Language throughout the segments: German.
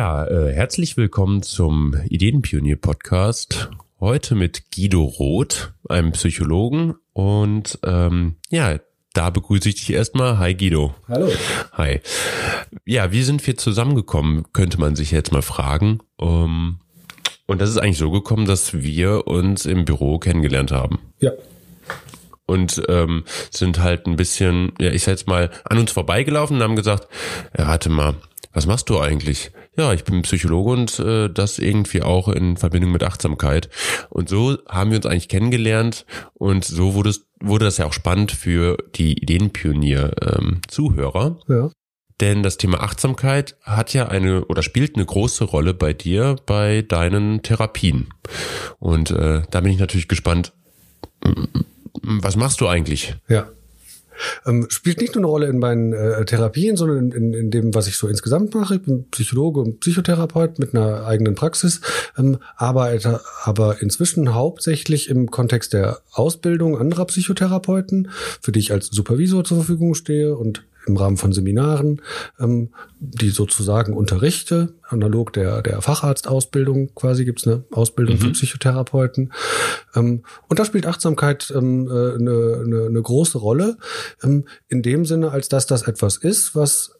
Ja, äh, herzlich willkommen zum Ideenpionier-Podcast. Heute mit Guido Roth, einem Psychologen. Und ähm, ja, da begrüße ich dich erstmal. Hi Guido. Hallo. Hi. Ja, wie sind wir zusammengekommen, könnte man sich jetzt mal fragen. Um, und das ist eigentlich so gekommen, dass wir uns im Büro kennengelernt haben. Ja. Und ähm, sind halt ein bisschen, ja, ich sag jetzt mal, an uns vorbeigelaufen und haben gesagt, ja, warte mal, was machst du eigentlich? Ja, ich bin Psychologe und äh, das irgendwie auch in Verbindung mit Achtsamkeit. Und so haben wir uns eigentlich kennengelernt und so wurde, es, wurde das ja auch spannend für die Ideenpionier-Zuhörer. Ähm, ja. Denn das Thema Achtsamkeit hat ja eine oder spielt eine große Rolle bei dir, bei deinen Therapien. Und äh, da bin ich natürlich gespannt, was machst du eigentlich? Ja. Ähm, spielt nicht nur eine Rolle in meinen äh, Therapien, sondern in, in, dem, was ich so insgesamt mache. Ich bin Psychologe und Psychotherapeut mit einer eigenen Praxis, ähm, arbeite aber inzwischen hauptsächlich im Kontext der Ausbildung anderer Psychotherapeuten, für die ich als Supervisor zur Verfügung stehe und im Rahmen von Seminaren, ähm, die sozusagen unterrichte, analog der, der Facharztausbildung quasi gibt's eine Ausbildung mhm. für Psychotherapeuten. Ähm, und da spielt Achtsamkeit ähm, äh, eine, eine, eine große Rolle, ähm, in dem Sinne, als dass das etwas ist, was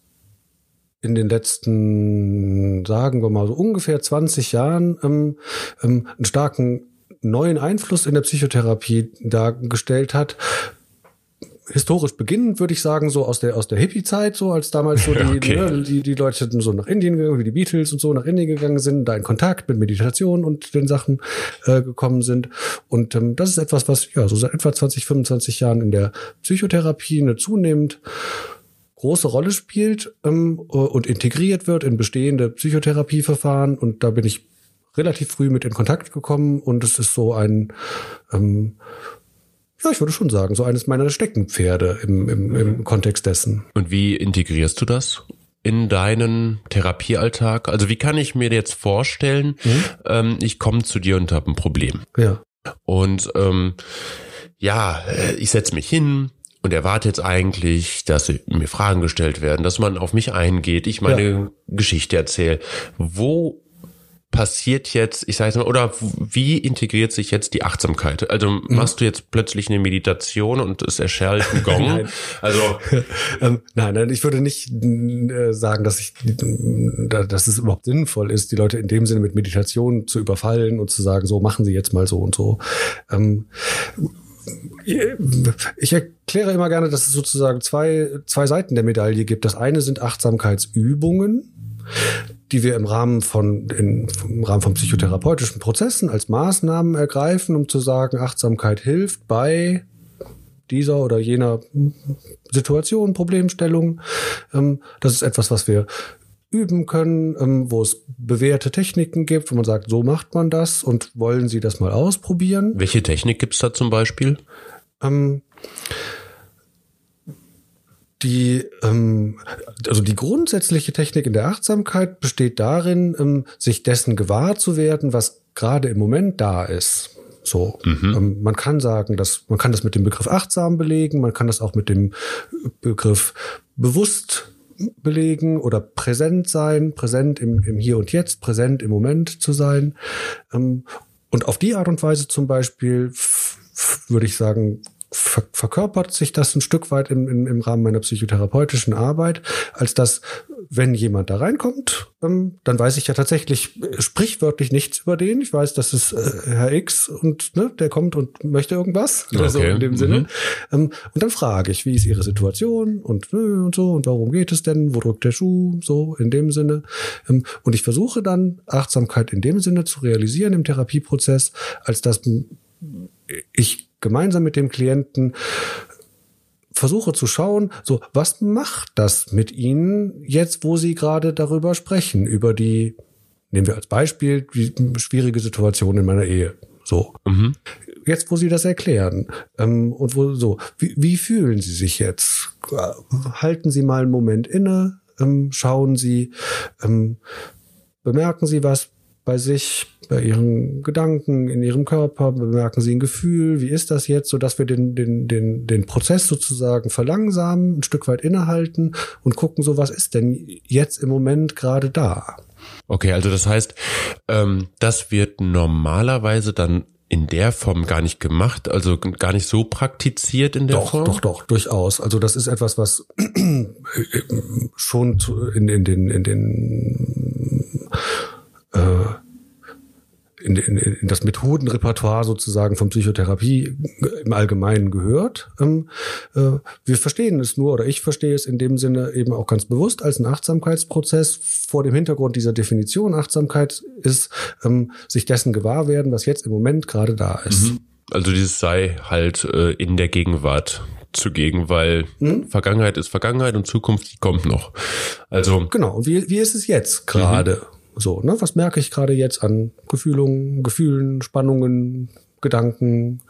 in den letzten, sagen wir mal so ungefähr 20 Jahren ähm, ähm, einen starken neuen Einfluss in der Psychotherapie dargestellt hat, historisch beginnend, würde ich sagen, so aus der aus der Hippie-Zeit, so als damals so die, okay. ne, die, die Leute so nach Indien gegangen, wie die Beatles und so nach Indien gegangen sind, da in Kontakt mit Meditation und den Sachen äh, gekommen sind. Und ähm, das ist etwas, was ja so seit etwa 20, 25 Jahren in der Psychotherapie eine zunehmend große Rolle spielt ähm, und integriert wird in bestehende Psychotherapieverfahren. Und da bin ich relativ früh mit in Kontakt gekommen und es ist so ein ähm, ja, ich würde schon sagen, so eines meiner Steckenpferde im, im, im Kontext dessen. Und wie integrierst du das? in deinen Therapiealltag? Also wie kann ich mir jetzt vorstellen, mhm. ähm, ich komme zu dir und habe ein Problem. Ja. Und ähm, ja, äh, ich setze mich hin und erwarte jetzt eigentlich, dass mir Fragen gestellt werden, dass man auf mich eingeht, ich meine ja. Geschichte erzähle. Wo passiert jetzt, ich sage mal, oder wie integriert sich jetzt die Achtsamkeit? Also mhm. machst du jetzt plötzlich eine Meditation und es erschallt ein Gong? nein. Also ähm, nein, nein, ich würde nicht äh, sagen, dass ich, dass es überhaupt sinnvoll ist, die Leute in dem Sinne mit Meditation zu überfallen und zu sagen, so machen sie jetzt mal so und so. Ähm, ich erkläre immer gerne, dass es sozusagen zwei, zwei Seiten der Medaille gibt. Das eine sind Achtsamkeitsübungen die wir im Rahmen von in, im Rahmen von psychotherapeutischen Prozessen als Maßnahmen ergreifen, um zu sagen, Achtsamkeit hilft bei dieser oder jener Situation, Problemstellung. Ähm, das ist etwas, was wir üben können, ähm, wo es bewährte Techniken gibt, wo man sagt, so macht man das und wollen Sie das mal ausprobieren. Welche Technik gibt's da zum Beispiel? Ähm, die, ähm, also die grundsätzliche Technik in der Achtsamkeit besteht darin, ähm, sich dessen gewahr zu werden, was gerade im Moment da ist. So, mhm. ähm, man kann sagen, dass man kann das mit dem Begriff achtsam belegen, man kann das auch mit dem Begriff bewusst belegen oder präsent sein, präsent im, im Hier und Jetzt, präsent im Moment zu sein. Ähm, und auf die Art und Weise zum Beispiel würde ich sagen, ver verkörpert sich das ein Stück weit im, im, im Rahmen meiner psychotherapeutischen Arbeit, als dass, wenn jemand da reinkommt, ähm, dann weiß ich ja tatsächlich äh, sprichwörtlich nichts über den. Ich weiß, das ist äh, Herr X und ne, der kommt und möchte irgendwas. Okay. Also in dem Sinne. Mhm. Ähm, und dann frage ich, wie ist Ihre Situation und, nö, und so und warum geht es denn? Wo drückt der Schuh? So in dem Sinne. Ähm, und ich versuche dann Achtsamkeit in dem Sinne zu realisieren im Therapieprozess, als dass ich gemeinsam mit dem Klienten versuche zu schauen, so, was macht das mit Ihnen jetzt, wo Sie gerade darüber sprechen, über die, nehmen wir als Beispiel, die schwierige Situation in meiner Ehe. So. Mhm. Jetzt, wo Sie das erklären, ähm, und wo, so, wie, wie fühlen Sie sich jetzt? Halten Sie mal einen Moment inne, ähm, schauen Sie, ähm, bemerken Sie was, bei sich, bei ihren Gedanken, in ihrem Körper, bemerken sie ein Gefühl, wie ist das jetzt, so dass wir den, den, den, den Prozess sozusagen verlangsamen, ein Stück weit innehalten und gucken, so was ist denn jetzt im Moment gerade da. Okay, also das heißt, ähm, das wird normalerweise dann in der Form gar nicht gemacht, also gar nicht so praktiziert in der doch, Form? Doch, doch, durchaus. Also das ist etwas, was schon in, in den, in den äh, in, in, in das Methodenrepertoire sozusagen von Psychotherapie im Allgemeinen gehört. Ähm, äh, wir verstehen es nur, oder ich verstehe es in dem Sinne eben auch ganz bewusst als einen Achtsamkeitsprozess. Vor dem Hintergrund dieser Definition Achtsamkeit ist ähm, sich dessen gewahr werden, was jetzt im Moment gerade da ist. Mhm. Also dieses sei halt äh, in der Gegenwart zugegen, weil mhm. Vergangenheit ist Vergangenheit und Zukunft die kommt noch. Also genau. Und wie, wie ist es jetzt gerade? Mhm. So, ne? Was merke ich gerade jetzt an Gefühlungen, Gefühlen, Spannungen, Gedanken?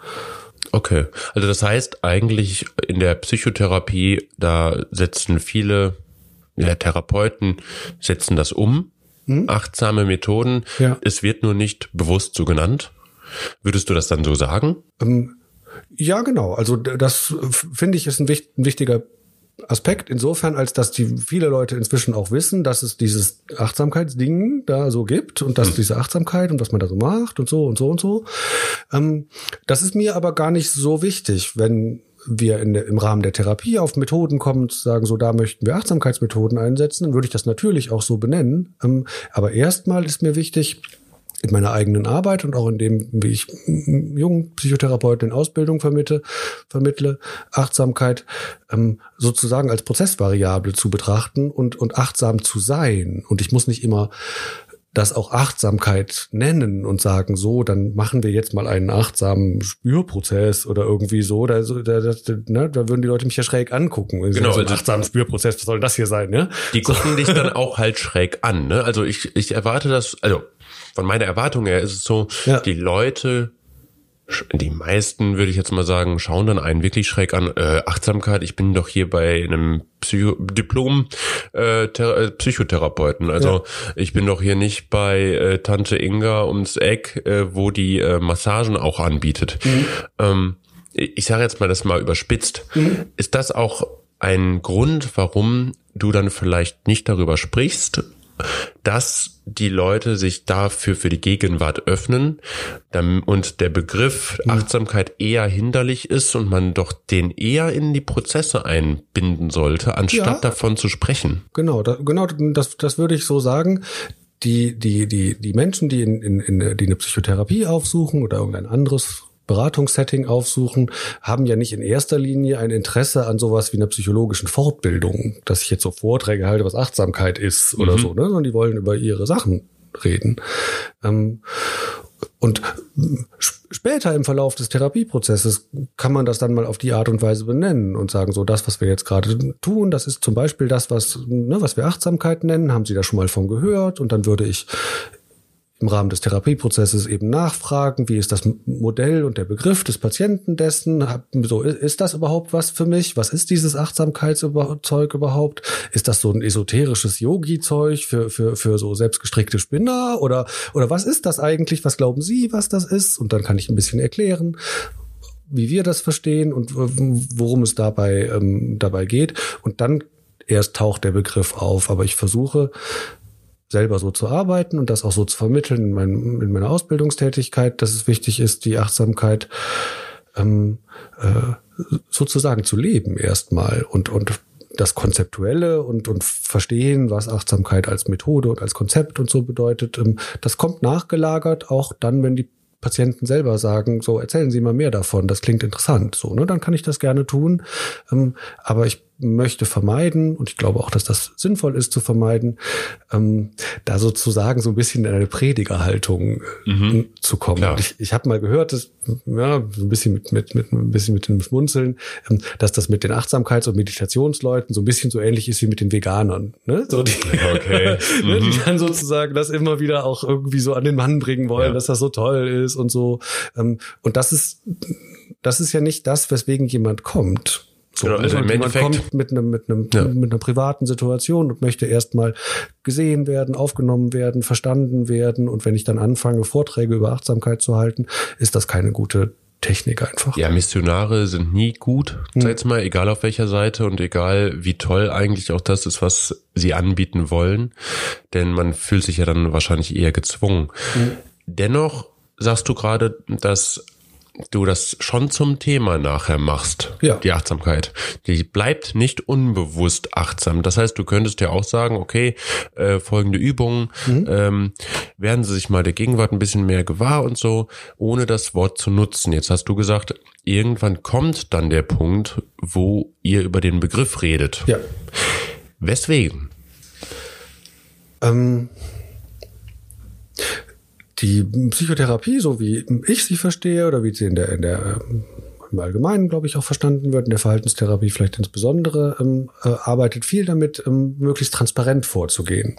Okay, also das heißt eigentlich in der Psychotherapie, da setzen viele ja, Therapeuten setzen das um, hm? achtsame Methoden. Ja. Es wird nur nicht bewusst so genannt. Würdest du das dann so sagen? Ähm, ja, genau. Also das finde ich ist ein, ein wichtiger Aspekt insofern, als dass die viele Leute inzwischen auch wissen, dass es dieses Achtsamkeitsding da so gibt und dass mhm. diese Achtsamkeit und was man da so macht und so und so und so. Ähm, das ist mir aber gar nicht so wichtig, wenn wir in im Rahmen der Therapie auf Methoden kommen und sagen, so da möchten wir Achtsamkeitsmethoden einsetzen, dann würde ich das natürlich auch so benennen. Ähm, aber erstmal ist mir wichtig, in meiner eigenen Arbeit und auch in dem, wie ich jungen Psychotherapeuten in Ausbildung vermittle, vermittle Achtsamkeit ähm, sozusagen als Prozessvariable zu betrachten und, und achtsam zu sein. Und ich muss nicht immer das auch Achtsamkeit nennen und sagen, so, dann machen wir jetzt mal einen achtsamen Spürprozess oder irgendwie so. Da, da, da, ne, da würden die Leute mich ja schräg angucken. Genau, so also achtsamen Spürprozess, was soll das hier sein? Ne? Die gucken so. dich dann auch halt schräg an. Ne? Also ich, ich erwarte das, also von meiner Erwartung her ist es so, ja. die Leute, die meisten, würde ich jetzt mal sagen, schauen dann einen wirklich schräg an. Äh, Achtsamkeit, ich bin doch hier bei einem Psycho Diplom äh, äh, Psychotherapeuten. Also ja. ich bin doch hier nicht bei äh, Tante Inga ums Eck, äh, wo die äh, Massagen auch anbietet. Mhm. Ähm, ich sage jetzt mal das mal überspitzt. Mhm. Ist das auch ein Grund, warum du dann vielleicht nicht darüber sprichst dass die Leute sich dafür für die Gegenwart öffnen und der Begriff. Achtsamkeit eher hinderlich ist und man doch den eher in die Prozesse einbinden sollte, anstatt ja, davon zu sprechen. Genau, da, genau, das, das würde ich so sagen die, die, die, die Menschen, die in, in, in die eine Psychotherapie aufsuchen oder irgendein anderes Beratungssetting aufsuchen, haben ja nicht in erster Linie ein Interesse an sowas wie einer psychologischen Fortbildung, dass ich jetzt so Vorträge halte, was Achtsamkeit ist oder mhm. so, ne? sondern die wollen über ihre Sachen reden. Ähm, und später im Verlauf des Therapieprozesses kann man das dann mal auf die Art und Weise benennen und sagen, so das, was wir jetzt gerade tun, das ist zum Beispiel das, was, ne, was wir Achtsamkeit nennen, haben Sie da schon mal von gehört? Und dann würde ich im Rahmen des Therapieprozesses eben nachfragen, wie ist das Modell und der Begriff des Patienten dessen? So, ist das überhaupt was für mich? Was ist dieses Achtsamkeitszeug überhaupt? Ist das so ein esoterisches Yogi-Zeug für, für, für so selbstgestrickte Spinner? Oder, oder was ist das eigentlich? Was glauben Sie, was das ist? Und dann kann ich ein bisschen erklären, wie wir das verstehen und worum es dabei, ähm, dabei geht. Und dann erst taucht der Begriff auf. Aber ich versuche, selber so zu arbeiten und das auch so zu vermitteln in, mein, in meiner Ausbildungstätigkeit, dass es wichtig ist, die Achtsamkeit ähm, äh, sozusagen zu leben erstmal und, und das Konzeptuelle und, und verstehen, was Achtsamkeit als Methode und als Konzept und so bedeutet, ähm, das kommt nachgelagert, auch dann, wenn die Patienten selber sagen, so erzählen Sie mal mehr davon, das klingt interessant, so, ne, dann kann ich das gerne tun. Ähm, aber ich möchte vermeiden, und ich glaube auch, dass das sinnvoll ist zu vermeiden, ähm, da sozusagen so ein bisschen in eine Predigerhaltung äh, mhm. zu kommen. Ja. Ich, ich habe mal gehört, dass, ja, so ein bisschen mit, mit, mit ein bisschen mit dem Schmunzeln, ähm, dass das mit den Achtsamkeits- und Meditationsleuten so ein bisschen so ähnlich ist wie mit den Veganern. Ne? So die, okay. ne, die mhm. dann sozusagen das immer wieder auch irgendwie so an den Mann bringen wollen, ja. dass das so toll ist und so. Ähm, und das ist, das ist ja nicht das, weswegen jemand kommt So, Genau, also ne? im Endeffekt- kommt mit einem, mit einem, Ja. mit einer privaten Situation und möchte erstmal gesehen werden, aufgenommen werden, verstanden werden. Und wenn ich dann anfange, Vorträge über Achtsamkeit zu halten, ist das keine gute Technik einfach. Ja, Missionare sind nie gut, Hm. jetzt mal, egal auf welcher Seite und egal wie toll eigentlich auch das ist, was sie anbieten wollen. Denn man fühlt sich ja dann wahrscheinlich eher gezwungen. Hm. Dennoch sagst du gerade, dass du das schon zum Thema nachher machst, Ja. die Achtsamkeit. Die bleibt nicht unbewusst achtsam. Das heißt, du könntest ja auch sagen, okay, äh, folgende Übungen, Mhm. ähm, werden sie sich mal der Gegenwart ein bisschen mehr gewahr und so, ohne das Wort zu nutzen. Jetzt hast du gesagt, irgendwann kommt dann der Punkt, wo ihr über den Begriff redet. Ja. Weswegen? Ähm, die Psychotherapie, so wie ich sie verstehe oder wie sie in der, in der ähm, im Allgemeinen, glaube ich, auch verstanden wird, in der Verhaltenstherapie vielleicht insbesondere, ähm, äh, arbeitet viel damit, ähm, möglichst transparent vorzugehen.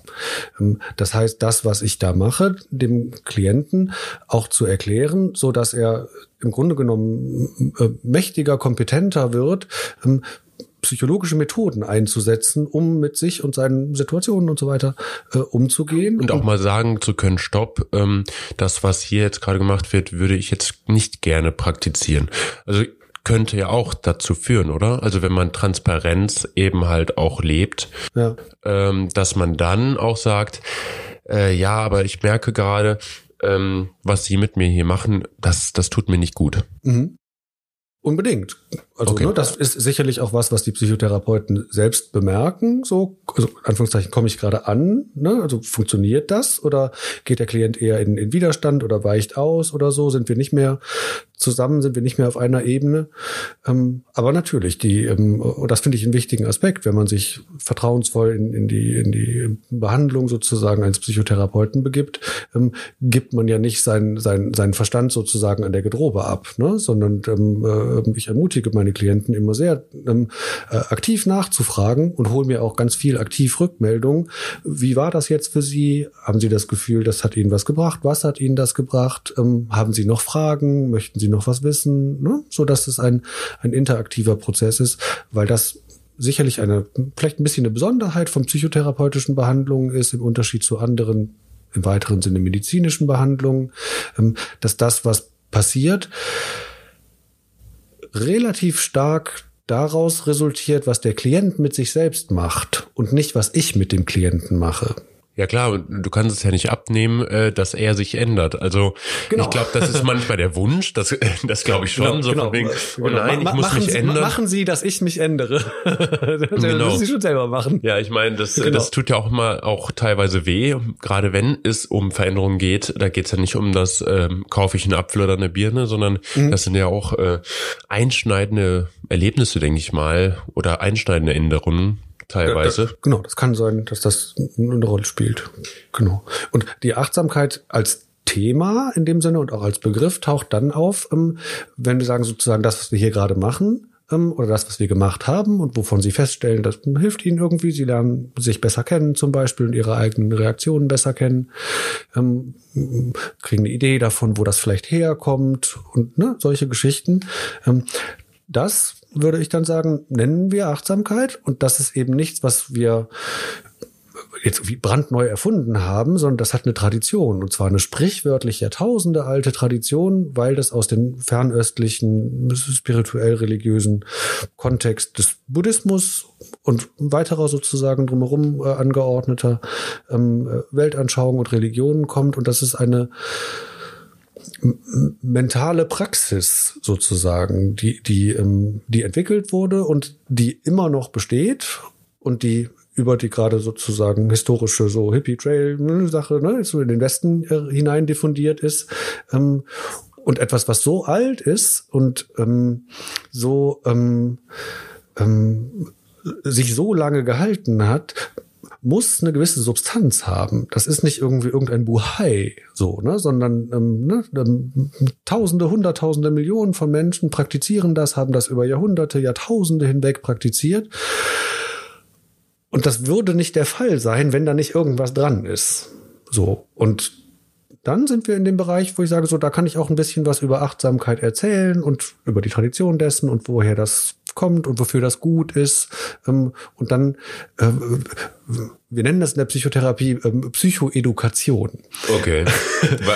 Ähm, das heißt, das, was ich da mache, dem Klienten auch zu erklären, so dass er im Grunde genommen äh, mächtiger, kompetenter wird, ähm, psychologische Methoden einzusetzen, um mit sich und seinen Situationen und so weiter äh, umzugehen. Und auch mal sagen zu können, stopp, ähm, das, was hier jetzt gerade gemacht wird, würde ich jetzt nicht gerne praktizieren. Also könnte ja auch dazu führen, oder? Also wenn man Transparenz eben halt auch lebt, ja. ähm, dass man dann auch sagt, äh, ja, aber ich merke gerade, ähm, was Sie mit mir hier machen, das, das tut mir nicht gut. Mhm. Unbedingt. Also Okay. ne, das ist sicherlich auch was, was die Psychotherapeuten selbst bemerken. So, also Anführungszeichen komme ich gerade an. Ne? Also funktioniert das oder geht der Klient eher in, in Widerstand oder weicht aus oder so? Sind wir nicht mehr zusammen? Sind wir nicht mehr auf einer Ebene? Ähm, aber natürlich, die ähm, und das finde ich einen wichtigen Aspekt, wenn man sich vertrauensvoll in, in die in die Behandlung sozusagen eines Psychotherapeuten begibt, ähm, gibt man ja nicht seinen sein, seinen Verstand sozusagen an der Gedrobe ab, ne? sondern ähm, äh, ich ermutige meine Klienten immer sehr ähm, äh, aktiv nachzufragen und hole mir auch ganz viel aktiv Rückmeldung. Wie war das jetzt für Sie? Haben Sie das Gefühl, das hat Ihnen was gebracht? Was hat Ihnen das gebracht? Ähm, haben Sie noch Fragen? Möchten Sie noch was wissen? Ne? So dass es ein ein interaktiver Prozess ist, weil das sicherlich eine vielleicht ein bisschen eine Besonderheit von psychotherapeutischen Behandlungen ist im Unterschied zu anderen im weiteren Sinne medizinischen Behandlungen, ähm, dass das, was passiert, relativ stark daraus resultiert, was der Klient mit sich selbst macht und nicht, was ich mit dem Klienten mache. Ja klar, du kannst es ja nicht abnehmen, äh, dass er sich ändert. Also Genau. ich glaube, das ist manchmal der Wunsch, das, das glaube ich schon, so von wegen, oh nein, ich muss machen mich Sie, ändern. Machen Sie, dass ich mich ändere. das Genau. müssen Sie schon selber machen. Ja, ich meine, das, Genau. das tut ja auch mal auch teilweise weh, gerade wenn es um Veränderungen geht. Da geht es ja nicht um das, ähm, kaufe ich einen Apfel oder eine Birne, sondern Mhm. das sind ja auch äh, einschneidende Erlebnisse, denke ich mal, oder einschneidende Änderungen teilweise. Da, genau, das kann sein, dass das eine Rolle spielt. Genau. Und die Achtsamkeit als Thema in dem Sinne und auch als Begriff taucht dann auf, ähm, wenn wir sagen sozusagen das, was wir hier gerade machen ähm, oder das, was wir gemacht haben und wovon Sie feststellen, das hilft Ihnen irgendwie. Sie lernen sich besser kennen zum Beispiel und Ihre eigenen Reaktionen besser kennen, ähm, kriegen eine Idee davon, wo das vielleicht herkommt und ne, solche Geschichten. Das würde ich dann sagen, nennen wir Achtsamkeit. Und das ist eben nichts, was wir jetzt irgendwie brandneu erfunden haben, sondern das hat eine Tradition. Und zwar eine sprichwörtlich Jahrtausende alte Tradition, weil das aus dem fernöstlichen, spirituell-religiösen Kontext des Buddhismus und weiterer sozusagen drumherum äh, angeordneter ähm, äh, Weltanschauung und Religionen kommt. Und das ist eine mentale Praxis sozusagen, die, die, ähm, die entwickelt wurde und die immer noch besteht und die über die gerade sozusagen historische so Hippie Trail Sache ne, so in den Westen äh, hinein diffundiert ist ähm, und etwas was so alt ist und ähm, so ähm, ähm, sich so lange gehalten hat, muss eine gewisse Substanz haben. Das ist nicht irgendwie irgendein Buhai, so, ne, sondern ähm, ne, ähm, Tausende, Hunderttausende, Millionen von Menschen praktizieren das, haben das über Jahrhunderte, Jahrtausende hinweg praktiziert. Und das würde nicht der Fall sein, wenn da nicht irgendwas dran ist. So. Und dann sind wir in dem Bereich, wo ich sage, so, da kann ich auch ein bisschen was über Achtsamkeit erzählen und über die Tradition dessen und woher das kommt und wofür das gut ist. Ähm, und dann, äh, wir nennen das in der Psychotherapie ähm, Psychoedukation. Okay.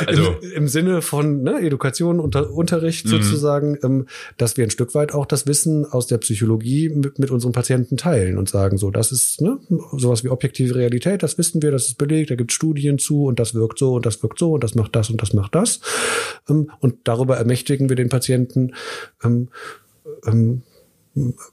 Also Im, Im, Sinne von ne, Education, unter, Unterricht mhm. sozusagen, ähm, dass wir ein Stück weit auch das Wissen aus der Psychologie mit, mit unseren Patienten teilen und sagen, so, das ist ne, sowas wie objektive Realität, das wissen wir, das ist belegt, da gibt es Studien zu und das wirkt so und das wirkt so und das macht das und das macht das. Ähm, und darüber ermächtigen wir den Patienten, ähm, ähm,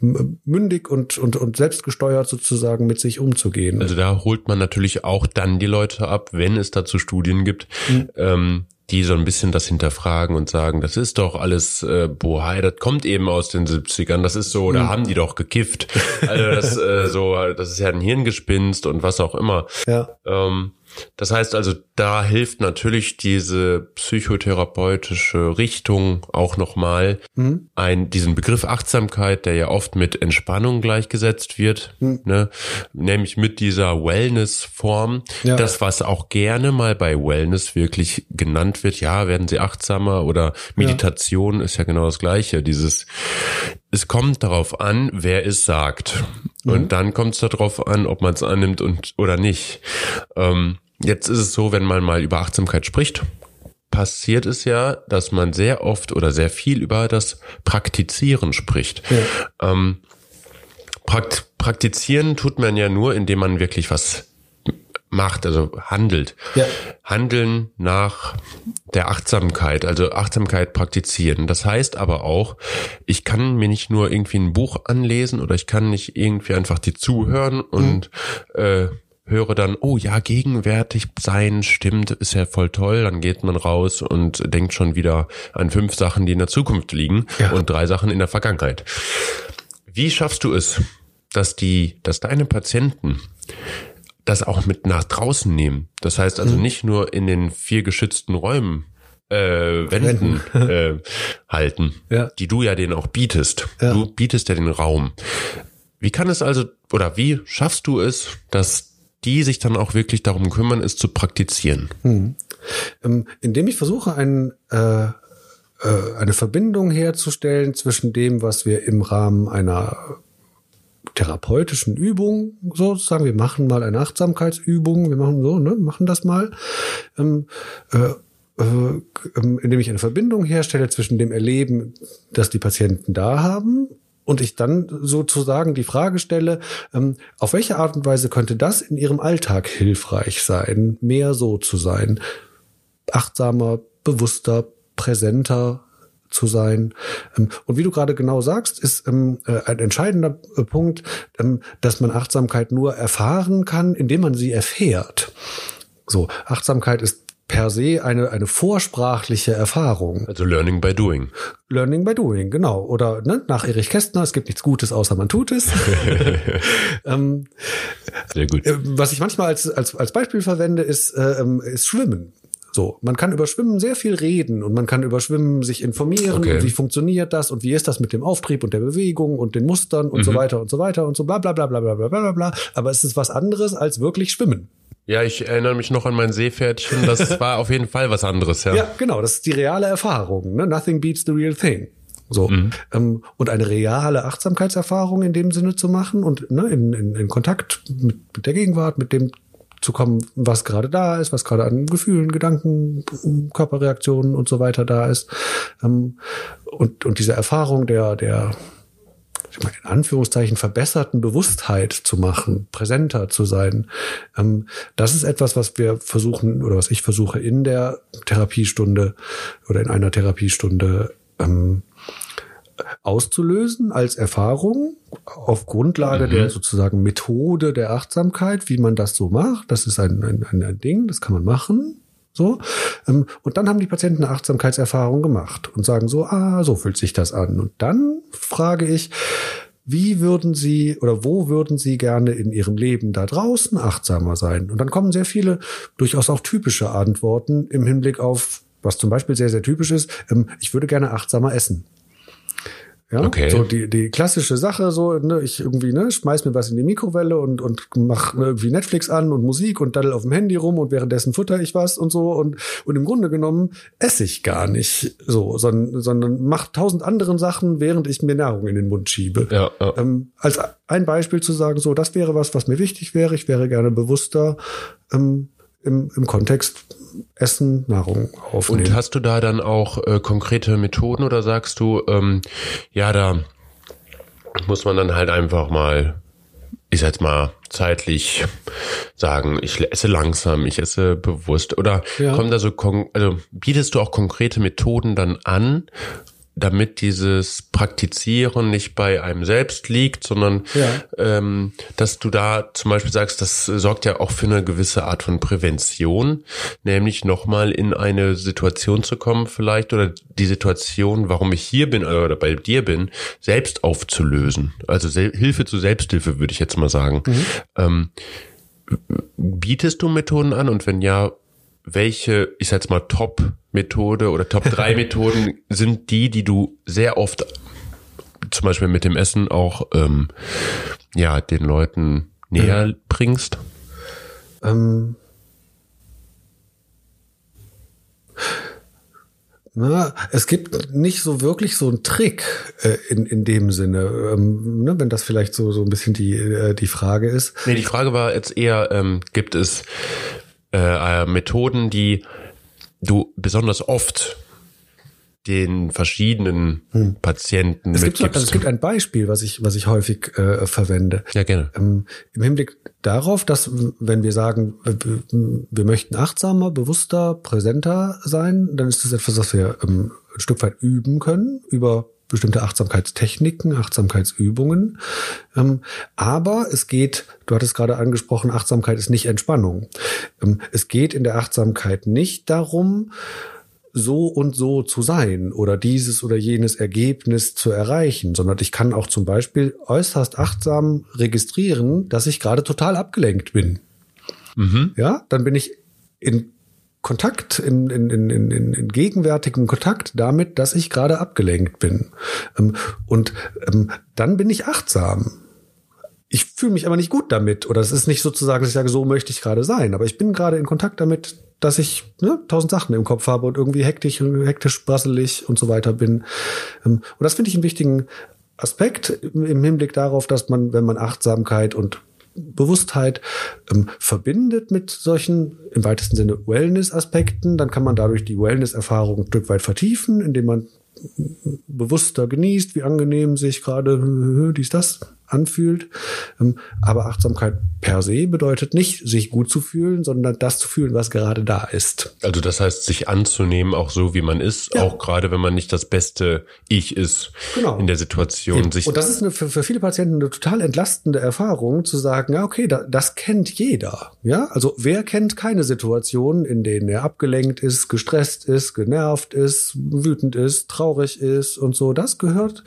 mündig und, und, und selbstgesteuert sozusagen mit sich umzugehen. Also da holt man natürlich auch dann die Leute ab, wenn es dazu Studien gibt, mhm. ähm, die so ein bisschen das hinterfragen und sagen, das ist doch alles äh, Bohai, das kommt eben aus den 70ern, das ist so, da mhm. haben die doch gekifft. Also das äh, so, das ist ja ein Hirngespinst und was auch immer. Ja. Ähm, das heißt also, da hilft natürlich diese psychotherapeutische Richtung auch nochmal, mhm. ein, diesen Begriff Achtsamkeit, der ja oft mit Entspannung gleichgesetzt wird, mhm. ne, nämlich mit dieser Wellness-Form, ja. das, was auch gerne mal bei Wellness wirklich genannt wird, ja, werden sie achtsamer oder Meditation ja. ist ja genau das Gleiche, dieses, es kommt darauf an, wer es sagt. Mhm. Und dann kommt es darauf an, ob man es annimmt und oder nicht. Ähm, Jetzt ist es so, wenn man mal über Achtsamkeit spricht, passiert es ja, dass man sehr oft oder sehr viel über das Praktizieren spricht. Ja. Ähm, prakt praktizieren tut man ja nur, indem man wirklich was macht, also handelt. Ja. Handeln nach der Achtsamkeit, also Achtsamkeit praktizieren. Das heißt aber auch, ich kann mir nicht nur irgendwie ein Buch anlesen oder ich kann nicht irgendwie einfach die zuhören und mhm. äh, höre dann, oh ja, gegenwärtig sein, stimmt, ist ja voll toll. Dann geht man raus und denkt schon wieder an fünf Sachen, die in der Zukunft liegen ja. und drei Sachen in der Vergangenheit. Wie schaffst du es, dass die, dass deine Patienten das auch mit nach draußen nehmen? Das heißt also mhm. nicht nur in den vier geschützten Räumen äh, Wänden äh, halten, ja. die du ja denen auch bietest. Ja. Du bietest ja den Raum. Wie kann es also, oder wie schaffst du es, dass die sich dann auch wirklich darum kümmern, es zu praktizieren. Hm. Ähm, indem ich versuche, ein, äh, äh, eine Verbindung herzustellen zwischen dem, was wir im Rahmen einer therapeutischen Übung sozusagen, wir machen mal eine Achtsamkeitsübung, wir machen so, ne, machen das mal, ähm, äh, äh, ähm, indem ich eine Verbindung herstelle zwischen dem Erleben, das die Patienten da haben und ich dann sozusagen die Frage stelle, ähm, auf welche Art und Weise könnte das in Ihrem Alltag hilfreich sein, mehr so zu sein, achtsamer, bewusster, präsenter zu sein. Ähm, und wie du gerade genau sagst, ist ähm, äh, ein entscheidender äh, Punkt, ähm, dass man Achtsamkeit nur erfahren kann, indem man sie erfährt. So, Achtsamkeit ist per se eine, eine vorsprachliche Erfahrung. Also Learning by Doing. Learning by Doing, genau. Oder ne, nach Erich Kästner, es gibt nichts Gutes, außer man tut es. ähm, Sehr gut. Äh, was ich manchmal als, als, als Beispiel verwende, ist, äh, ähm, ist Schwimmen. So, man kann über Schwimmen sehr viel reden und man kann über Schwimmen sich informieren, okay. wie funktioniert das und wie ist das mit dem Auftrieb und der Bewegung und den Mustern und mhm. so weiter und so weiter und so bla bla bla bla bla bla bla bla. Aber es ist was anderes als wirklich Schwimmen. Ja, ich erinnere mich noch an mein Seepferdchen. Das war auf jeden Fall was anderes, ja. Ja, genau. Das ist die reale Erfahrung. Ne? Nothing beats the real thing. So. Mhm. Ähm, und eine reale Achtsamkeitserfahrung in dem Sinne zu machen und ne, in, in, in Kontakt mit, mit der Gegenwart, mit dem zu kommen, was gerade da ist, was gerade an Gefühlen, Gedanken, Körperreaktionen und so weiter da ist. Ähm, und, und diese Erfahrung der, der ich meine, in Anführungszeichen verbesserten Bewusstheit zu machen, präsenter zu sein. Ähm, das ist etwas, was wir versuchen oder was ich versuche in der Therapiestunde oder in einer Therapiestunde ähm, auszulösen als Erfahrung auf Grundlage mhm. der sozusagen Methode der Achtsamkeit, wie man das so macht. Das ist ein, ein, ein Ding, das kann man machen. So. Ähm, und dann haben die Patienten eine Achtsamkeitserfahrung gemacht und sagen so, ah, so fühlt sich das an. Und dann frage ich, wie würden Sie oder wo würden Sie gerne in Ihrem Leben da draußen achtsamer sein? Und dann kommen sehr viele durchaus auch typische Antworten im Hinblick auf, was zum Beispiel sehr, sehr typisch ist, ähm, ich würde gerne achtsamer essen. Ja, Okay. so die, die klassische Sache, so, ne, ich irgendwie, ne, schmeiß mir was in die Mikrowelle und, und mach irgendwie Netflix an und Musik und daddel auf dem Handy rum und währenddessen futter ich was und so und, und im Grunde genommen esse ich gar nicht so, sondern, sondern mach tausend anderen Sachen, während ich mir Nahrung in den Mund schiebe. Ja, ja. Ähm, als ein Beispiel zu sagen, so, das wäre was, was mir wichtig wäre, ich wäre gerne bewusster ähm, im, im Kontext Essen, Nahrung aufnehmen. Und hast du da dann auch äh, konkrete Methoden oder sagst du, ähm, ja, da muss man dann halt einfach mal, ich sag jetzt mal, zeitlich sagen, ich esse langsam, ich esse bewusst oder Ja. kommt da so, also bietest du auch konkrete Methoden dann an, damit dieses Praktizieren nicht bei einem selbst liegt, sondern Ja. ähm, dass du da zum Beispiel sagst, das sorgt ja auch für eine gewisse Art von Prävention, nämlich nochmal in eine Situation zu kommen vielleicht oder die Situation, warum ich hier bin oder bei dir bin, selbst aufzulösen. Also Hilfe zu Selbsthilfe würde ich jetzt mal sagen. Ähm, bietest du Methoden an und wenn ja, welche, ich sag jetzt mal, Top-Methode oder Top 3 Methoden sind die, die du sehr oft zum Beispiel mit dem Essen auch ähm, ja den Leuten näher bringst? Ähm, na, es gibt nicht so wirklich so einen Trick äh, in, in dem Sinne, ähm, ne, wenn das vielleicht so, so ein bisschen die, äh, die Frage ist. Nee, die Frage war jetzt eher, ähm, gibt es äh, äh, Methoden, die du besonders oft den verschiedenen Patienten Hm. Es gibt, mitgibst? also es gibt ein Beispiel, was ich, was ich häufig äh, verwende. ja, gerne. Ähm, Im Hinblick darauf, dass wenn wir sagen, wir möchten achtsamer, bewusster, präsenter sein, dann ist das etwas, was wir ähm, ein Stück weit üben können über bestimmte Achtsamkeitstechniken, Achtsamkeitsübungen. Ähm, aber es geht, du hattest gerade angesprochen, Achtsamkeit ist nicht Entspannung. Ähm, es geht in der Achtsamkeit nicht darum, so und so zu sein oder dieses oder jenes Ergebnis zu erreichen, sondern ich kann auch zum Beispiel äußerst achtsam registrieren, dass ich gerade total abgelenkt bin. Ja, dann bin ich in Kontakt, in, in, in, in, in gegenwärtigem Kontakt damit, dass ich gerade abgelenkt bin. Ähm, Und ähm, dann bin ich achtsam. Ich fühle mich aber nicht gut damit. Oder es ist nicht sozusagen, dass ich sage, so möchte ich gerade sein. Aber ich bin gerade in Kontakt damit, dass ich ne, tausend Sachen im Kopf habe und irgendwie hektisch, hektisch, brasselig und so weiter bin. Ähm, Und das finde ich einen wichtigen Aspekt im Hinblick darauf, dass man, wenn man Achtsamkeit und Bewusstheit ähm, verbindet mit solchen im weitesten Sinne Wellness-Aspekten, dann kann man dadurch die Wellness-Erfahrung ein Stück weit vertiefen, indem man bewusster genießt, wie angenehm sich gerade äh, dies, das anfühlt. Ähm, Aber Achtsamkeit per se bedeutet nicht, sich gut zu fühlen, sondern das zu fühlen, was gerade da ist. Also das heißt, sich anzunehmen, auch so wie man ist, Ja. auch gerade wenn man nicht das beste Ich ist Genau. in der Situation, sich Und das ist eine, für, für viele Patienten eine total entlastende Erfahrung, zu sagen, ja, okay, da, das kennt jeder. Ja, also wer kennt keine Situationen, in denen er abgelenkt ist, gestresst ist, genervt ist, wütend ist, traurig ist und so. Das gehört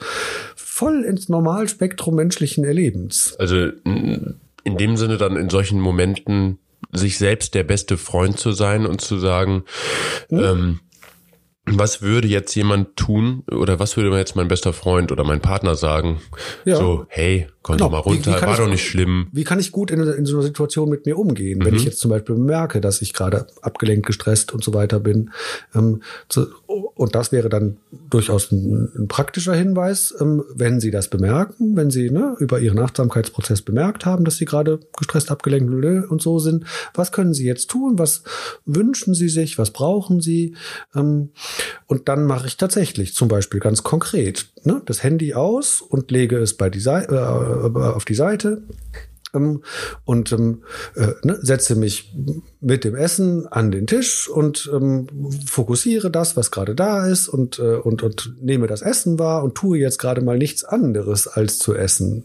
voll ins Normalspektrum menschlichen Erlebens. Also in dem Sinne dann in solchen Momenten sich selbst der beste Freund zu sein und zu sagen, Hm? ähm, was würde jetzt jemand tun oder was würde jetzt mein bester Freund oder mein Partner sagen? Ja. So, hey, komm Genau. doch mal Wie- wie runter, kann war ich- doch nicht schlimm. Wie kann ich gut in, in so einer Situation mit mir umgehen, wenn ich jetzt zum Beispiel merke, dass ich gerade abgelenkt, gestresst und so weiter bin? Ähm, zu, und das wäre dann durchaus ein, ein praktischer Hinweis, ähm, wenn Sie das bemerken, wenn Sie ne, über Ihren Achtsamkeitsprozess bemerkt haben, dass Sie gerade gestresst, abgelenkt und so sind. Was können Sie jetzt tun? Was wünschen Sie sich? Was brauchen Sie? Ähm, und dann mache ich tatsächlich zum Beispiel ganz konkret ne, das Handy aus und lege es bei die Sei äh, auf die Seite ähm, und ähm, äh, ne, setze mich mit dem Essen an den Tisch und ähm, fokussiere das, was gerade da ist und, äh, und, und nehme das Essen wahr und tue jetzt gerade mal nichts anderes als zu essen.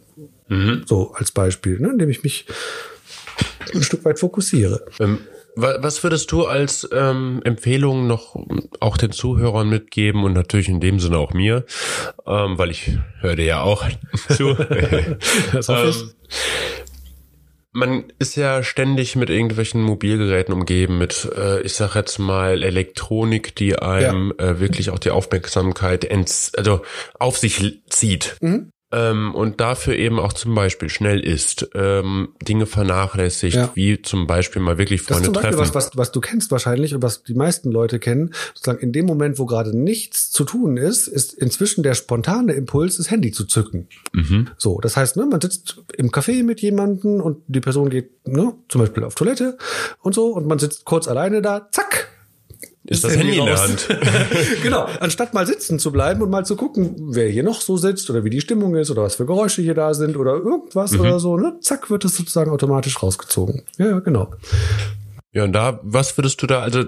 So als Beispiel, ne, indem ich mich ein Stück weit fokussiere. Ähm, was würdest du als ähm, Empfehlung noch auch den Zuhörern mitgeben und natürlich in dem Sinne auch mir, ähm, weil ich höre dir ja auch zu. Das hoffe ich. Ähm, man ist ja ständig mit irgendwelchen Mobilgeräten umgeben, mit, äh, ich sag jetzt mal, Elektronik, die einem ja. äh, wirklich auch die Aufmerksamkeit ents also auf sich zieht. Mhm ähm, und dafür eben auch zum Beispiel schnell ist, ähm, Dinge vernachlässigt, ja. wie zum Beispiel mal wirklich Freunde das ist zum Beispiel treffen. Was, was, was du kennst wahrscheinlich und was die meisten Leute kennen, sozusagen in dem Moment, wo gerade nichts zu tun ist, ist inzwischen der spontane Impuls, das Handy zu zücken. Mhm. So, das heißt, ne, man sitzt im Café mit jemandem und die Person geht ne, zum Beispiel auf Toilette und so und man sitzt kurz alleine da, zack, ist das, das Handy, Handy in der Hand. genau, anstatt mal sitzen zu bleiben und mal zu gucken, wer hier noch so sitzt oder wie die Stimmung ist oder was für Geräusche hier da sind oder irgendwas mhm. oder so, ne? Zack, wird es sozusagen automatisch rausgezogen. Ja, genau. Ja, und da, was würdest du da, also,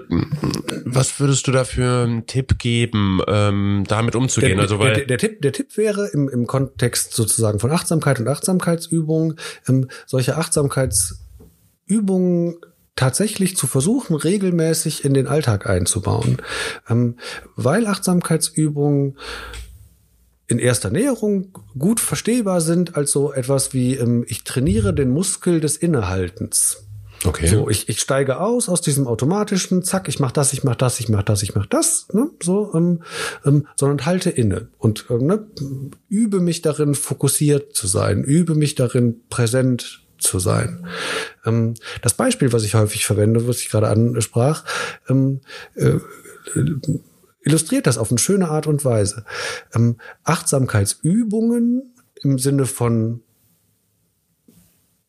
was würdest du da für einen Tipp geben, ähm, damit umzugehen? Der, also, weil der, der, Tipp, der Tipp wäre im, im Kontext sozusagen von Achtsamkeit und Achtsamkeitsübungen, ähm, solche Achtsamkeitsübungen tatsächlich zu versuchen, regelmäßig in den Alltag einzubauen. Ähm, weil Achtsamkeitsübungen in erster Näherung gut verstehbar sind als so etwas wie, ähm, ich trainiere den Muskel des Innehaltens. Okay. So, ich, ich steige aus aus diesem automatischen, zack, ich mach das, ich mach das, ich mach das, ich mach das, ne, so, ähm, ähm, sondern halte inne und ähm, ne, übe mich darin, fokussiert zu sein, übe mich darin, präsent zu sein. Ähm, das Beispiel, was ich häufig verwende, was ich gerade ansprach, ähm, äh, illustriert das auf eine schöne Art und Weise. Ähm, Achtsamkeitsübungen im Sinne von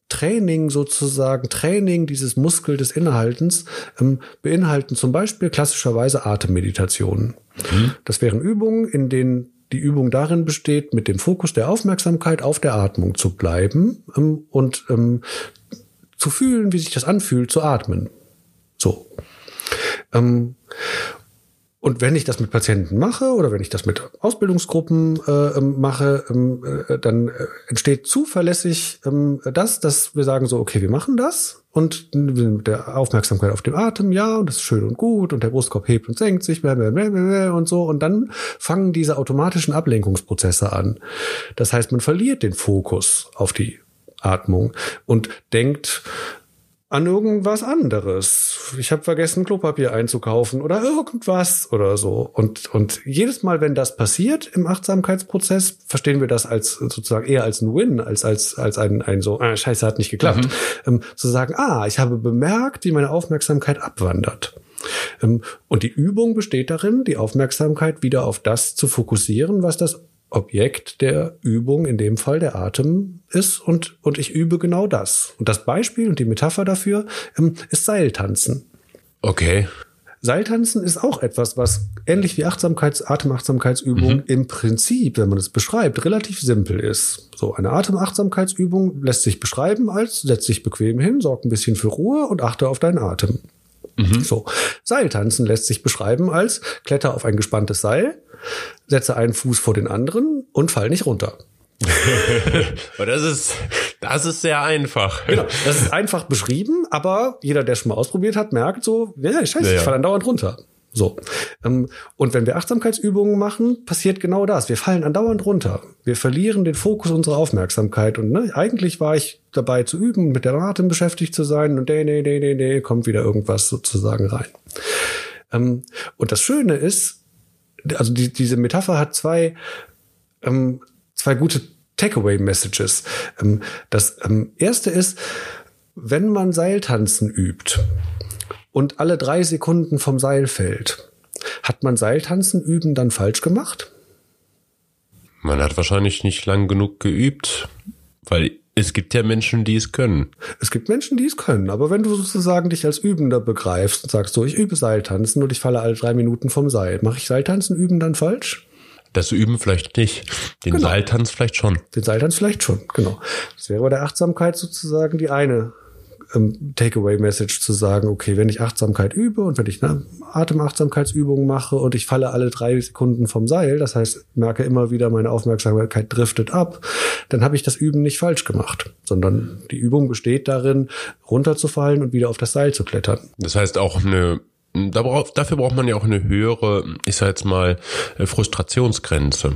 Training sozusagen, Training dieses Muskel des Innehaltens ähm, beinhalten zum Beispiel klassischerweise Atemmeditationen. Mhm. Das wären Übungen, in denen die Übung darin besteht, mit dem Fokus der Aufmerksamkeit auf der Atmung zu bleiben ähm, und ähm, zu fühlen, wie sich das anfühlt, zu atmen. So. Ähm, und wenn ich das mit Patienten mache oder wenn ich das mit Ausbildungsgruppen äh, ähm, mache, ähm, äh, dann äh, entsteht zuverlässig ähm, das, dass wir sagen so, okay, wir machen das und mit der Aufmerksamkeit auf dem Atem, ja, und das ist schön und gut und der Brustkorb hebt und senkt sich und so und dann fangen diese automatischen Ablenkungsprozesse an. Das heißt, man verliert den Fokus auf die Atmung und denkt an irgendwas anderes. Ich habe vergessen, Klopapier einzukaufen oder irgendwas oder so. Und, und jedes Mal, wenn das passiert im Achtsamkeitsprozess, verstehen wir das als sozusagen eher als ein Win, als als als ein, ein so, ah, scheiße, hat nicht geklappt. Mhm. Ähm, zu sagen, ah, ich habe bemerkt, wie meine Aufmerksamkeit abwandert. Ähm, und die Übung besteht darin, die Aufmerksamkeit wieder auf das zu fokussieren, was das Objekt der Übung, in dem Fall der Atem ist und, und ich übe genau das. Und das Beispiel und die Metapher dafür ähm, ist Seiltanzen. Okay. Seiltanzen ist auch etwas, was ähnlich wie Achtsamkeits-, Atemachtsamkeitsübung mhm. im Prinzip, wenn man es beschreibt, relativ simpel ist. So, eine Atemachtsamkeitsübung lässt sich beschreiben als setz dich bequem hin, sorg ein bisschen für Ruhe und achte auf deinen Atem. Mhm. So. Seiltanzen lässt sich beschreiben als kletter auf ein gespanntes Seil, setze einen Fuß vor den anderen und fall nicht runter. das ist, das ist sehr einfach. Genau, das ist einfach beschrieben, aber jeder, der schon mal ausprobiert hat, merkt so, ja, scheiße, ja, ich falle andauernd runter. So. Ähm, und wenn wir Achtsamkeitsübungen machen, passiert genau das. Wir fallen andauernd runter. Wir verlieren den Fokus unserer Aufmerksamkeit. Und ne, eigentlich war ich dabei zu üben, mit der Atem beschäftigt zu sein und nee, nee, nee, nee, nee, kommt wieder irgendwas sozusagen rein. Ähm, und das Schöne ist, also die, diese Metapher hat zwei, ähm, zwei gute Takeaway-Messages. Ähm, das ähm, erste ist, wenn man Seiltanzen übt und alle drei Sekunden vom Seil fällt, hat man Seiltanzen üben dann falsch gemacht? Man hat wahrscheinlich nicht lang genug geübt, weil es gibt ja Menschen, die es können. Es gibt Menschen, die es können, aber wenn du sozusagen dich als Übender begreifst und sagst so, ich übe Seiltanzen und ich falle alle drei Minuten vom Seil, mache ich Seiltanzen üben dann falsch? Das Üben vielleicht nicht. Den genau. Seiltanz vielleicht schon. Den Seiltanz vielleicht schon, genau. Das wäre bei der Achtsamkeit sozusagen die eine ähm, Takeaway-Message zu sagen, okay, wenn ich Achtsamkeit übe und wenn ich eine Atemachtsamkeitsübung mache und ich falle alle drei Sekunden vom Seil, das heißt, merke immer wieder, meine Aufmerksamkeit driftet ab, dann habe ich das Üben nicht falsch gemacht, sondern die Übung besteht darin, runterzufallen und wieder auf das Seil zu klettern. Das heißt auch eine Dafür braucht man ja auch eine höhere, ich sag jetzt mal, Frustrationsgrenze.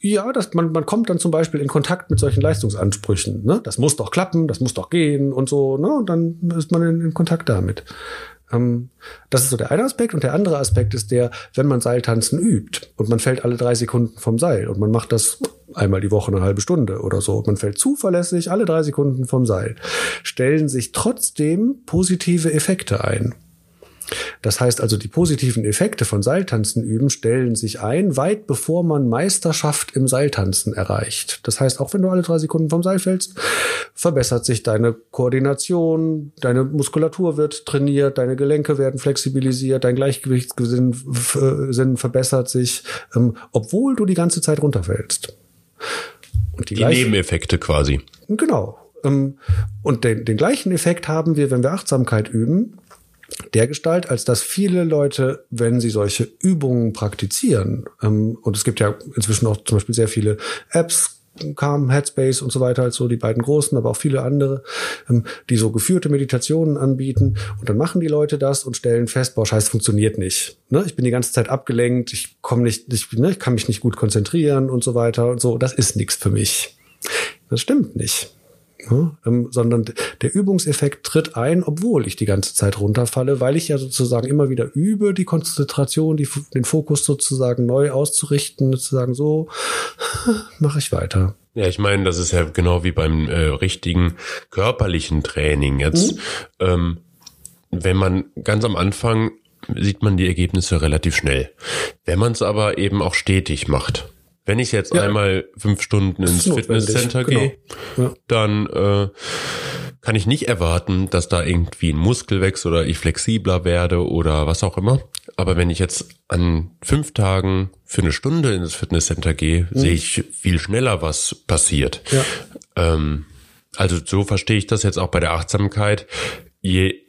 Ja, das, man, man kommt dann zum Beispiel in Kontakt mit solchen Leistungsansprüchen. Ne? Das muss doch klappen, das muss doch gehen und so. Ne? Und dann ist man in, in Kontakt damit. Ähm, das ist so der eine Aspekt. Und der andere Aspekt ist der, wenn man Seiltanzen übt und man fällt alle drei Sekunden vom Seil und man macht das einmal die Woche eine halbe Stunde oder so. Man fällt zuverlässig alle drei Sekunden vom Seil. Stellen sich trotzdem positive Effekte ein. Das heißt also, die positiven Effekte von Seiltanzen üben stellen sich ein, weit bevor man Meisterschaft im Seiltanzen erreicht. Das heißt, auch wenn du alle drei Sekunden vom Seil fällst, verbessert sich deine Koordination, deine Muskulatur wird trainiert, deine Gelenke werden flexibilisiert, dein Gleichgewichtssinn verbessert sich, ähm, obwohl du die ganze Zeit runterfällst. Und die, die Nebeneffekte quasi. Genau. Ähm, und den, den gleichen Effekt haben wir, wenn wir Achtsamkeit üben der Gestalt, als dass viele Leute, wenn sie solche Übungen praktizieren, ähm, und es gibt ja inzwischen auch zum Beispiel sehr viele Apps, Calm, Headspace und so weiter, als so die beiden großen, aber auch viele andere, ähm, die so geführte Meditationen anbieten. Und dann machen die Leute das und stellen fest, boah, scheiß, funktioniert nicht. Ne? Ich bin die ganze Zeit abgelenkt, ich komme nicht, ich, ne, ich kann mich nicht gut konzentrieren und so weiter und so. Das ist nichts für mich. Das stimmt nicht. Ne? Ähm, sondern der Übungseffekt tritt ein, obwohl ich die ganze Zeit runterfalle, weil ich ja sozusagen immer wieder übe, die Konzentration, die, den Fokus sozusagen neu auszurichten, sozusagen so mache ich weiter. Ja, ich meine, das ist ja genau wie beim äh, richtigen körperlichen Training jetzt. Mhm. Ähm, wenn man ganz am Anfang sieht man die Ergebnisse relativ schnell. Wenn man es aber eben auch stetig macht, wenn ich jetzt ja. einmal fünf Stunden ins Fitnesscenter genau. gehe, ja. dann äh, kann ich nicht erwarten, dass da irgendwie ein Muskel wächst oder ich flexibler werde oder was auch immer. Aber wenn ich jetzt an fünf Tagen für eine Stunde ins Fitnesscenter gehe, mhm. sehe ich viel schneller, was passiert. Ja. Ähm, also so verstehe ich das jetzt auch bei der Achtsamkeit. Je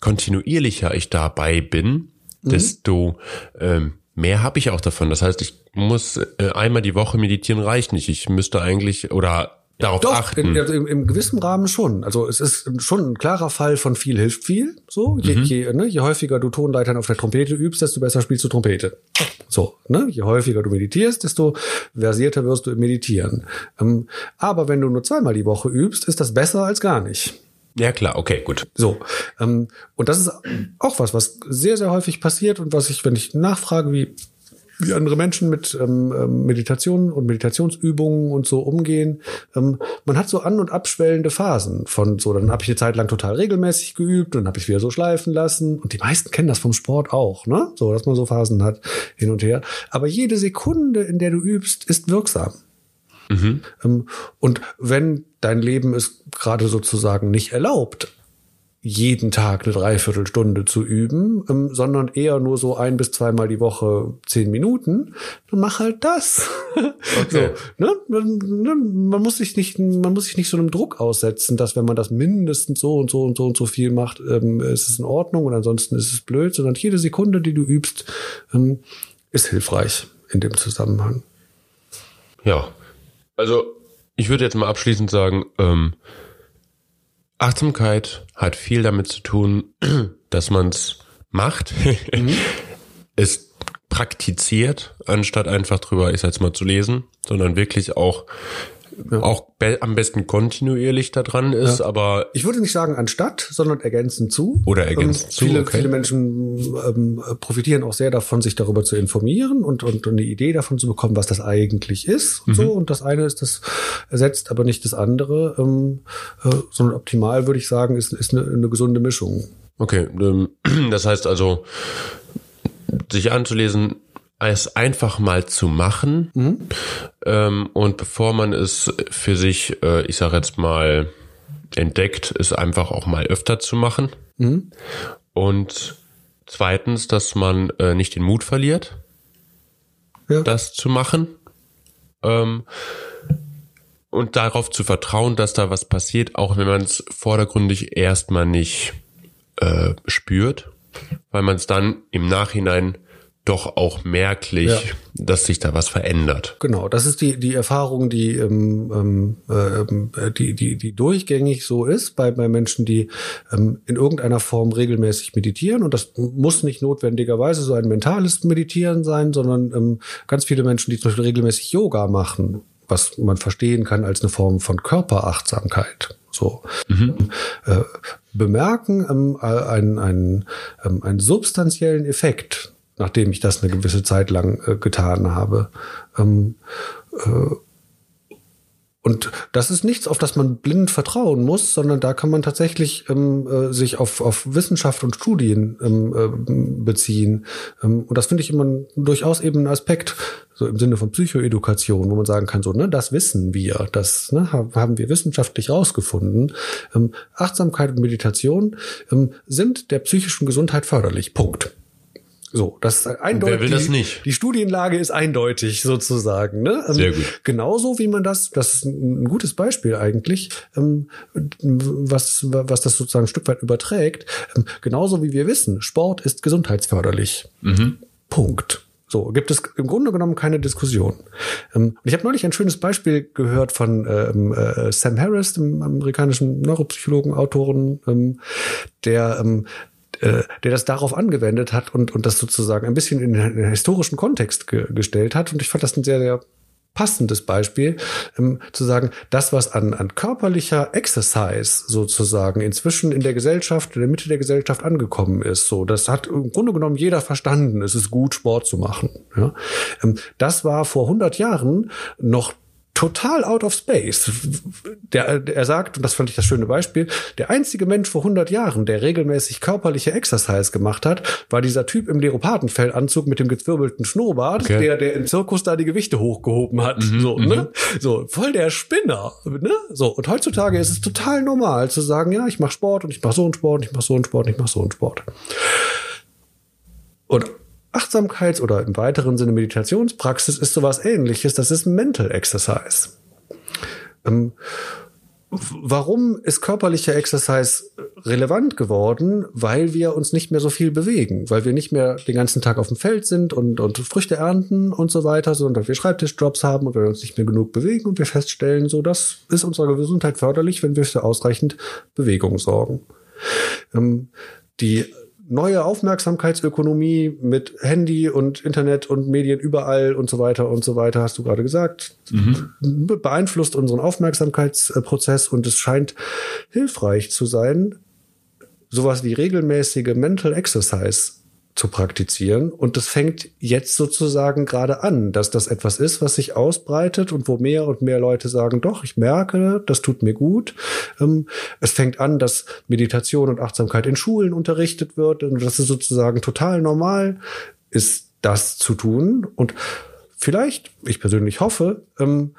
kontinuierlicher ich dabei bin, mhm. desto ähm, mehr habe ich auch davon. Das heißt, ich muss äh, einmal die Woche meditieren reicht nicht. Ich müsste eigentlich oder darauf Doch, achten. In, im, im gewissen Rahmen schon. Also es ist schon ein klarer Fall von viel hilft viel. So, je, mhm. je, ne, je häufiger du Tonleitern auf der Trompete übst, desto besser spielst du Trompete. So, ne, je häufiger du meditierst, desto versierter wirst du im Meditieren. Ähm, aber wenn du nur zweimal die Woche übst, ist das besser als gar nicht. Ja, klar, okay, gut. So. Ähm, und das ist auch was, was sehr, sehr häufig passiert und was ich, wenn ich nachfrage, wie, wie andere Menschen mit ähm, ähm Meditationen und Meditationsübungen und so umgehen. Ähm, man hat so an- und abschwellende Phasen von so, dann habe ich eine Zeit lang total regelmäßig geübt, dann habe ich wieder so schleifen lassen. Und die meisten kennen das vom Sport auch, ne? So, dass man so Phasen hat hin und her. Aber jede Sekunde, in der du übst, ist wirksam. Mhm. Ähm, und wenn dein Leben es gerade sozusagen nicht erlaubt, jeden Tag eine Dreiviertelstunde zu üben, ähm, sondern eher nur so ein bis zweimal die Woche zehn Minuten, dann mach halt das. Okay. So, ne? Man muss sich nicht, man muss sich nicht so einem Druck aussetzen, dass wenn man das mindestens so und so und so und so viel macht, ähm, ist es in Ordnung und ansonsten ist es blöd, sondern jede Sekunde, die du übst, ist hilfreich in dem Zusammenhang. Ja, also ich würde jetzt mal abschließend sagen, ähm, Achtsamkeit hat viel damit zu tun, dass man es macht, mhm. es praktiziert, anstatt einfach drüber, ich sag jetzt mal, zu lesen, sondern wirklich auch ja. auch be am besten kontinuierlich da dran ist, ja. aber ich würde nicht sagen anstatt, sondern ergänzend zu. Oder ergänzend ähm, zu. Viele, okay. viele Menschen ähm, profitieren auch sehr davon, sich darüber zu informieren und, und eine Idee davon zu bekommen, was das eigentlich ist. Und mhm. so und das eine ist das ersetzt, aber nicht das andere, ähm, äh, sondern optimal würde ich sagen ist ist eine, eine gesunde Mischung. Okay, ähm, das heißt also sich anzulesen es einfach mal zu machen. Mhm. Ähm, und bevor man es für sich, äh, ich sage jetzt mal, entdeckt, es einfach auch mal öfter zu machen. Mhm. Und zweitens, dass man äh, nicht den Mut verliert, ja. das zu machen. Ähm, und darauf zu vertrauen, dass da was passiert, auch wenn man es vordergründig erstmal nicht äh, spürt, weil man es dann im Nachhinein doch auch merklich, ja. dass sich da was verändert. Genau, das ist die, die Erfahrung, die, ähm, ähm, äh, die, die, die durchgängig so ist bei, bei Menschen, die ähm, in irgendeiner Form regelmäßig meditieren. Und das muss nicht notwendigerweise so ein mentales Meditieren sein, sondern ähm, ganz viele Menschen, die zum Beispiel regelmäßig Yoga machen, was man verstehen kann als eine Form von Körperachtsamkeit. So mhm. äh, bemerken ähm, einen, einen, ähm, einen substanziellen Effekt nachdem ich das eine gewisse Zeit lang äh, getan habe. Ähm, äh, und das ist nichts, auf das man blind vertrauen muss, sondern da kann man tatsächlich ähm, äh, sich auf, auf Wissenschaft und Studien ähm, äh, beziehen. Ähm, und das finde ich immer durchaus eben ein Aspekt, so im Sinne von Psychoedukation, wo man sagen kann, so, ne, das wissen wir, das ne, haben wir wissenschaftlich rausgefunden. Ähm, Achtsamkeit und Meditation ähm, sind der psychischen Gesundheit förderlich. Punkt. So, das ist eindeutig. Wer will das nicht? Die, Studienlage ist eindeutig sozusagen. Ne? Ähm, Sehr gut. Genauso wie man das, das ist ein gutes Beispiel eigentlich, ähm, was, was das sozusagen ein Stück weit überträgt. Ähm, genauso wie wir wissen, Sport ist gesundheitsförderlich. Mhm. Punkt. So, gibt es im Grunde genommen keine Diskussion. Ähm, ich habe neulich ein schönes Beispiel gehört von ähm, äh, Sam Harris, dem amerikanischen Neuropsychologen, Autoren, ähm, der ähm, äh, der das darauf angewendet hat und, und das sozusagen ein bisschen in den historischen Kontext ge gestellt hat. Und ich fand das ein sehr, sehr passendes Beispiel, ähm, zu sagen, das, was an, an körperlicher Exercise sozusagen inzwischen in der Gesellschaft, in der Mitte der Gesellschaft angekommen ist, so, das hat im Grunde genommen jeder verstanden. Es ist gut, Sport zu machen. Ja? Ähm, das war vor 100 Jahren noch total out of space. Der, er sagt, und das fand ich das schöne Beispiel, der einzige Mensch vor 100 Jahren, der regelmäßig körperliche Exercise gemacht hat, war dieser Typ im Leopardenfellanzug mit dem gezwirbelten Schnurrbart, okay. der, der im Zirkus da die Gewichte hochgehoben hat. Mhm, so, ne? Mhm. So, voll der Spinner. Ne? So, und heutzutage ist es total normal zu sagen, ja, ich mache Sport und ich mache so einen Sport, ich mache so einen Sport, ich mache so einen Sport. Und Achtsamkeits- oder im weiteren Sinne Meditationspraxis ist sowas ähnliches. Das ist Mental Exercise. Ähm, warum ist körperlicher Exercise relevant geworden? Weil wir uns nicht mehr so viel bewegen, weil wir nicht mehr den ganzen Tag auf dem Feld sind und, und Früchte ernten und so weiter, sondern wir Schreibtischjobs haben und wir uns nicht mehr genug bewegen und wir feststellen, so das ist unserer Gesundheit förderlich, wenn wir für ausreichend Bewegung sorgen. Ähm, die neue Aufmerksamkeitsökonomie mit Handy und Internet und Medien überall und so weiter und so weiter, hast du gerade gesagt, mhm. beeinflusst unseren Aufmerksamkeitsprozess und es scheint hilfreich zu sein, sowas wie regelmäßige Mental Exercise zu praktizieren. Und das fängt jetzt sozusagen gerade an, dass das etwas ist, was sich ausbreitet und wo mehr und mehr Leute sagen, doch, ich merke, das tut mir gut. Ähm, es fängt an, dass Meditation und Achtsamkeit in Schulen unterrichtet wird und das ist sozusagen total normal ist, das zu tun. Und vielleicht, ich persönlich hoffe, ähm,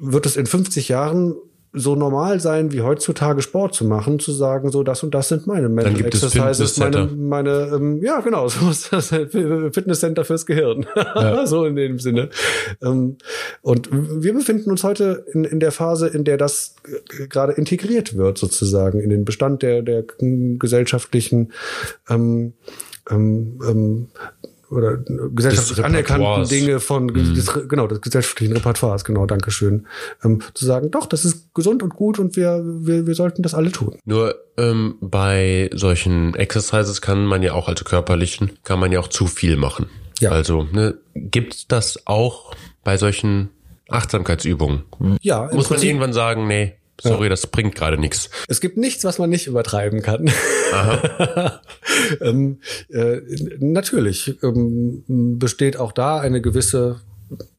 wird es in 50 Jahren so normal sein, wie heutzutage Sport zu machen, zu sagen, so das und das sind meine Mental Exercises, meine, meine, ähm, ja genau, so ist das Fitnesscenter fürs Gehirn, ja. so in dem Sinne. Ähm, und wir befinden uns heute in, in der Phase, in der das gerade integriert wird, sozusagen in den Bestand der, der gesellschaftlichen ähm, ähm, ähm, oder gesellschaftlich anerkannten Dinge von mhm. des, genau des gesellschaftlichen Repertoires, genau, Dankeschön, ähm, zu sagen, doch, das ist gesund und gut und wir wir, wir sollten das alle tun. Nur ähm, bei solchen Exercises kann man ja auch, also körperlichen, kann man ja auch zu viel machen. Ja. Also ne, gibt das auch bei solchen Achtsamkeitsübungen? Ja. Muss man irgendwann sagen, nee, Sorry, ja. das bringt gerade nichts. Es gibt nichts, was man nicht übertreiben kann. ähm, äh, natürlich ähm, besteht auch da eine gewisse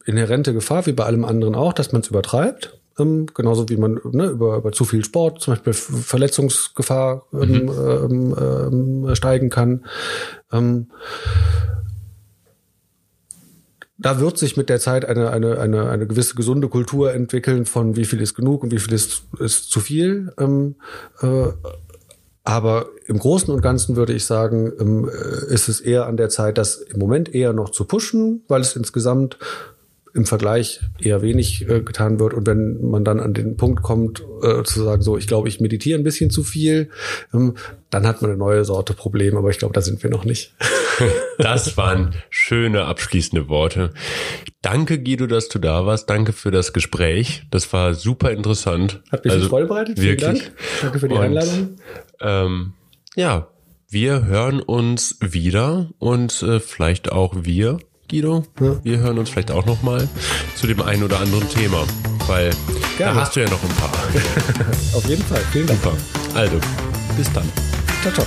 inhärente Gefahr, wie bei allem anderen auch, dass man es übertreibt. Ähm, genauso wie man ne, über, über zu viel Sport, zum Beispiel Verletzungsgefahr ähm, mhm. Ähm, ähm, steigen kann. Da wird sich mit der Zeit eine, eine, eine, eine gewisse gesunde Kultur entwickeln von wie viel ist genug und wie viel ist, ist zu viel. Ähm, äh, aber im Großen und Ganzen würde ich sagen, ähm, äh, ist es eher an der Zeit, das im Moment eher noch zu pushen, weil es insgesamt im Vergleich eher wenig äh, getan wird. Und wenn man dann an den Punkt kommt, äh, zu sagen, so, ich glaube, ich meditiere ein bisschen zu viel, ähm, dann hat man eine neue Sorte Problem, aber ich glaube, da sind wir noch nicht. Das waren schöne abschließende Worte. Danke, Guido, dass du da warst. Danke für das Gespräch. Das war super interessant. Hat mich also, Freude bereitet. Vielen wirklich. Dank. Danke für die und, Einladung. Ähm, ja, wir hören uns wieder und äh, vielleicht auch wir, Guido. Ja. Wir hören uns vielleicht auch noch mal zu dem einen oder anderen Thema, weil Gerne. da hast du ja noch ein paar. Auf jeden Fall. Vielen Dank. Super. Also, bis dann. Ciao, ciao.